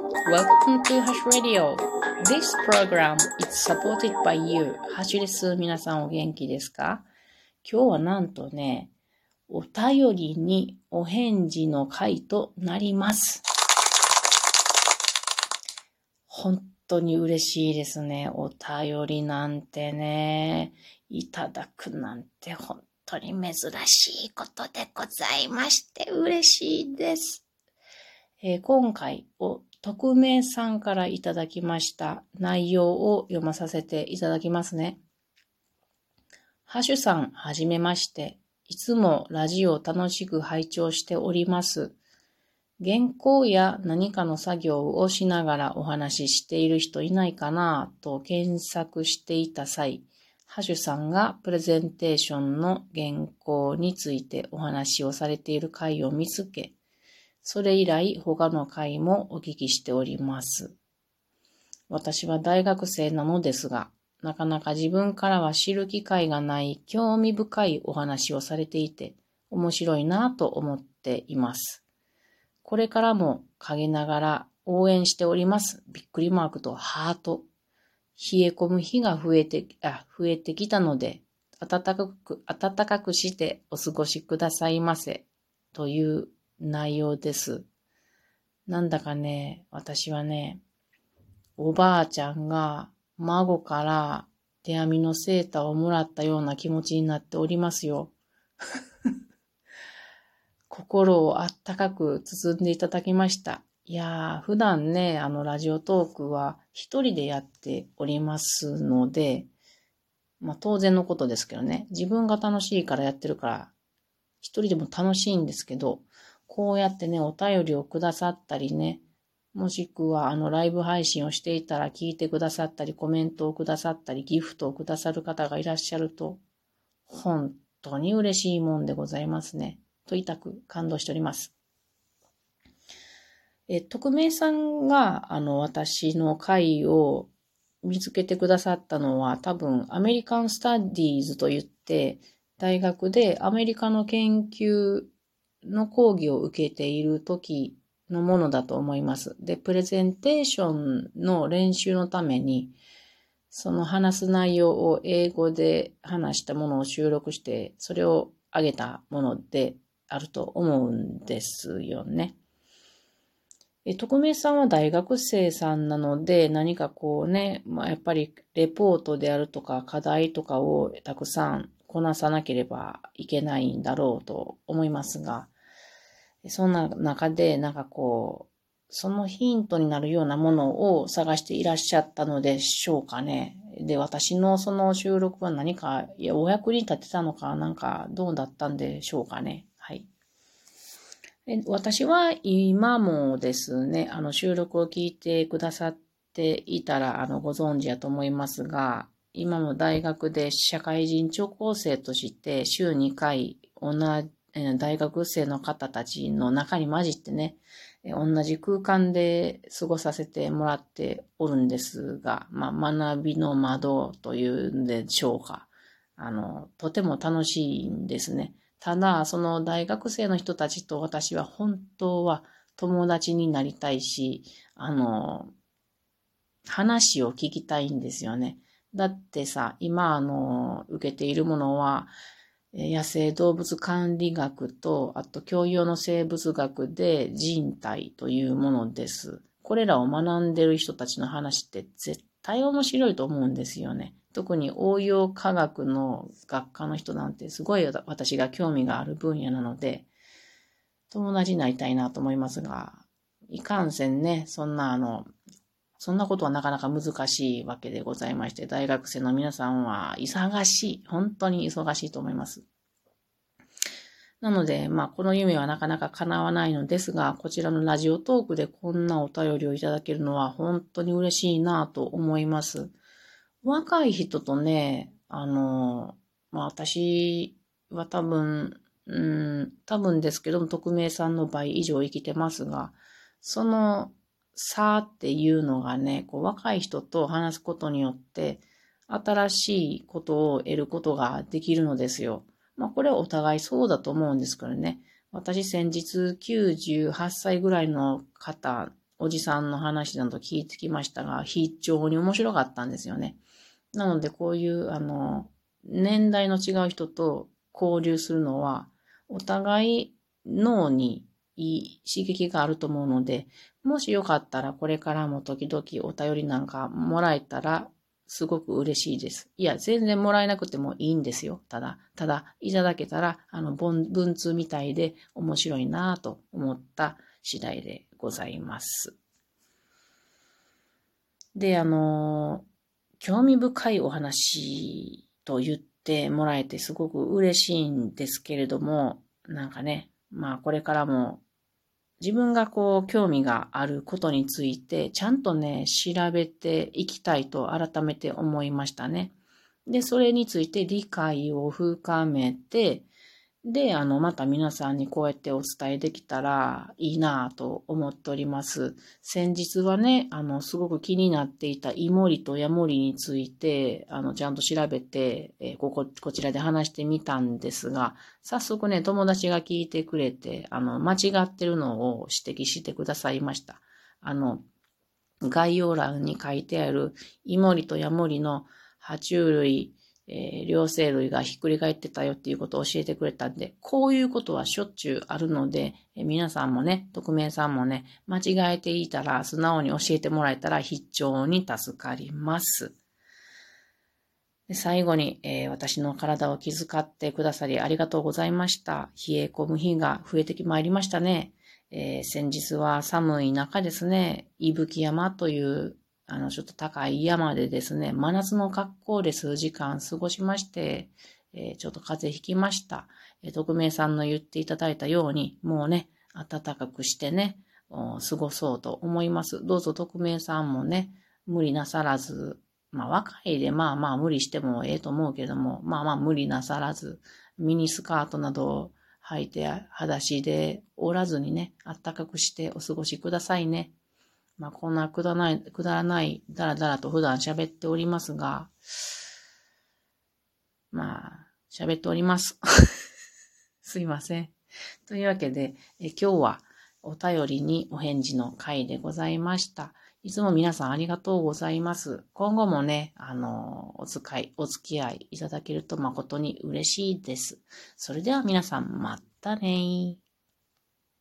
Welcome to Hash Radio. This program is supported by you. ハッシュです。皆さんお元気ですか？今日はなんとね、お便りにお返事の回となります。本当に嬉しいですね。お便りなんてね、いただくなんて本当に珍しいことでございまして嬉しいです。えー、今回お匿名さんからいただきました内容を読まさせていただきますね。ハッシュさん、はじめまして。いつもラジオを楽しく拝聴しております。原稿や何かの作業をしながらお話ししている人いないかなと検索していた際、ハシュさんがプレゼンテーションの原稿についてお話をされている回を見つけ、それ以来他の回もお聞きしております。私は大学生なのですが、なかなか自分からは知る機会がない興味深いお話をされていて、面白いなぁと思っています。これからも陰ながら応援しております。びっくりマークとハート。冷え込む日が増えて、あ、増えてきたので、暖かく、暖かくしてお過ごしくださいませ。という内容です。なんだかね、私はね、おばあちゃんが孫から手編みのセーターをもらったような気持ちになっておりますよ。心をあったかく包んでいただきました。いやー、普段ね、あの、ラジオトークは一人でやっておりますので、まあ当然のことですけどね、自分が楽しいからやってるから、一人でも楽しいんですけど、こうやってね、お便りをくださったりね、もしくは、あの、ライブ配信をしていたら聞いてくださったり、コメントをくださったり、ギフトをくださる方がいらっしゃると、本当に嬉しいもんでございますね。といたく感動しております。え、匿名さんが、あの、私の会を見つけてくださったのは、多分、アメリカンスタディーズと言って、大学でアメリカの研究の講義を受けている時のものだと思います。で、プレゼンテーションの練習のために、その話す内容を英語で話したものを収録して、それを上げたものであると思うんですよね。え、匿名さんは大学生さんなので、何かこうね、まあ、やっぱりレポートであるとか課題とかをたくさんこなさなければいけないんだろうと思いますが、そんな中で、なんかこう、そのヒントになるようなものを探していらっしゃったのでしょうかね。で、私のその収録は何か、いや、お役に立てたのか、なんかどうだったんでしょうかね。はい。私は今もですね、あの収録を聞いてくださっていたら、あの、ご存知やと思いますが、今も大学で社会人聴講生として週2回同じ大学生の方たちの中に混じってね、同じ空間で過ごさせてもらっておるんですが、まあ、学びの窓というんでしょうか。あの、とても楽しいんですね。ただ、その大学生の人たちと私は本当は友達になりたいし、あの、話を聞きたいんですよね。だってさ、今、あの、受けているものは、野生動物管理学と、あと教養の生物学で人体というものです。これらを学んでる人たちの話って絶対面白いと思うんですよね。特に応用科学の学科の人なんてすごい私が興味がある分野なので、友達になりたいなと思いますが、いかんせんね、そんなあの、そんなことはなかなか難しいわけでございまして、大学生の皆さんは忙しい。本当に忙しいと思います。なので、まあ、この夢はなかなか叶わないのですが、こちらのラジオトークでこんなお便りをいただけるのは本当に嬉しいなと思います。若い人とね、あの、まあ、私は多分、うん、多分ですけども、匿名さんの倍以上生きてますが、その差っていうのがね、こう若い人と話すことによって、新しいことを得ることができるのですよ。まあこれはお互いそうだと思うんですけどね。私先日98歳ぐらいの方おじさんの話など聞いてきましたが、非常に面白かったんですよね。なので、こういう、あの、年代の違う人と交流するのは、お互い脳にいい刺激があると思うので、もしよかったらこれからも時々お便りなんかもらえたらすごく嬉しいです。いや、全然もらえなくてもいいんですよ。ただ、ただ、いただけたら、あの、文通みたいで面白いなぁと思った次第でございます。で、あの、興味深いお話と言ってもらえてすごく嬉しいんですけれども、なんかね、まあこれからも自分がこう興味があることについてちゃんとね、調べていきたいと改めて思いましたね。で、それについて理解を深めて、で、あの、また皆さんにこうやってお伝えできたらいいなぁと思っております。先日はね、あの、すごく気になっていたイモリとヤモリについて、あの、ちゃんと調べて、えー、ここ、こちらで話してみたんですが、早速ね、友達が聞いてくれて、あの、間違ってるのを指摘してくださいました。あの、概要欄に書いてあるイモリとヤモリの爬虫類、えー、両生類がひっくり返ってたよっていうことを教えてくれたんで、こういうことはしょっちゅうあるので、えー、皆さんもね、匿名さんもね、間違えていたら素直に教えてもらえたら非常に助かります。で最後に、えー、私の体を気遣ってくださりありがとうございました。冷え込む日が増えてきまいりましたね。えー、先日は寒い中ですね、伊吹山というあの、ちょっと高い山でですね、真夏の格好で数時間過ごしまして、えー、ちょっと風邪ひきました。えー、匿名さんの言っていただいたように、もうね、暖かくしてね、過ごそうと思います。どうぞ匿名さんもね、無理なさらず、まあ若いでまあまあ無理してもええと思うけども、まあまあ無理なさらず、ミニスカートなどを履いて裸足でおらずにね、暖かくしてお過ごしくださいね。まあ、こんなくだらない、くだらない、だらだらと普段喋っておりますが、まあ、喋っております。すいません。というわけで、え今日はお便りにお返事の回でございました。いつも皆さんありがとうございます。今後もね、あの、お使い、お付き合いいただけると誠に嬉しいです。それでは皆さん、またね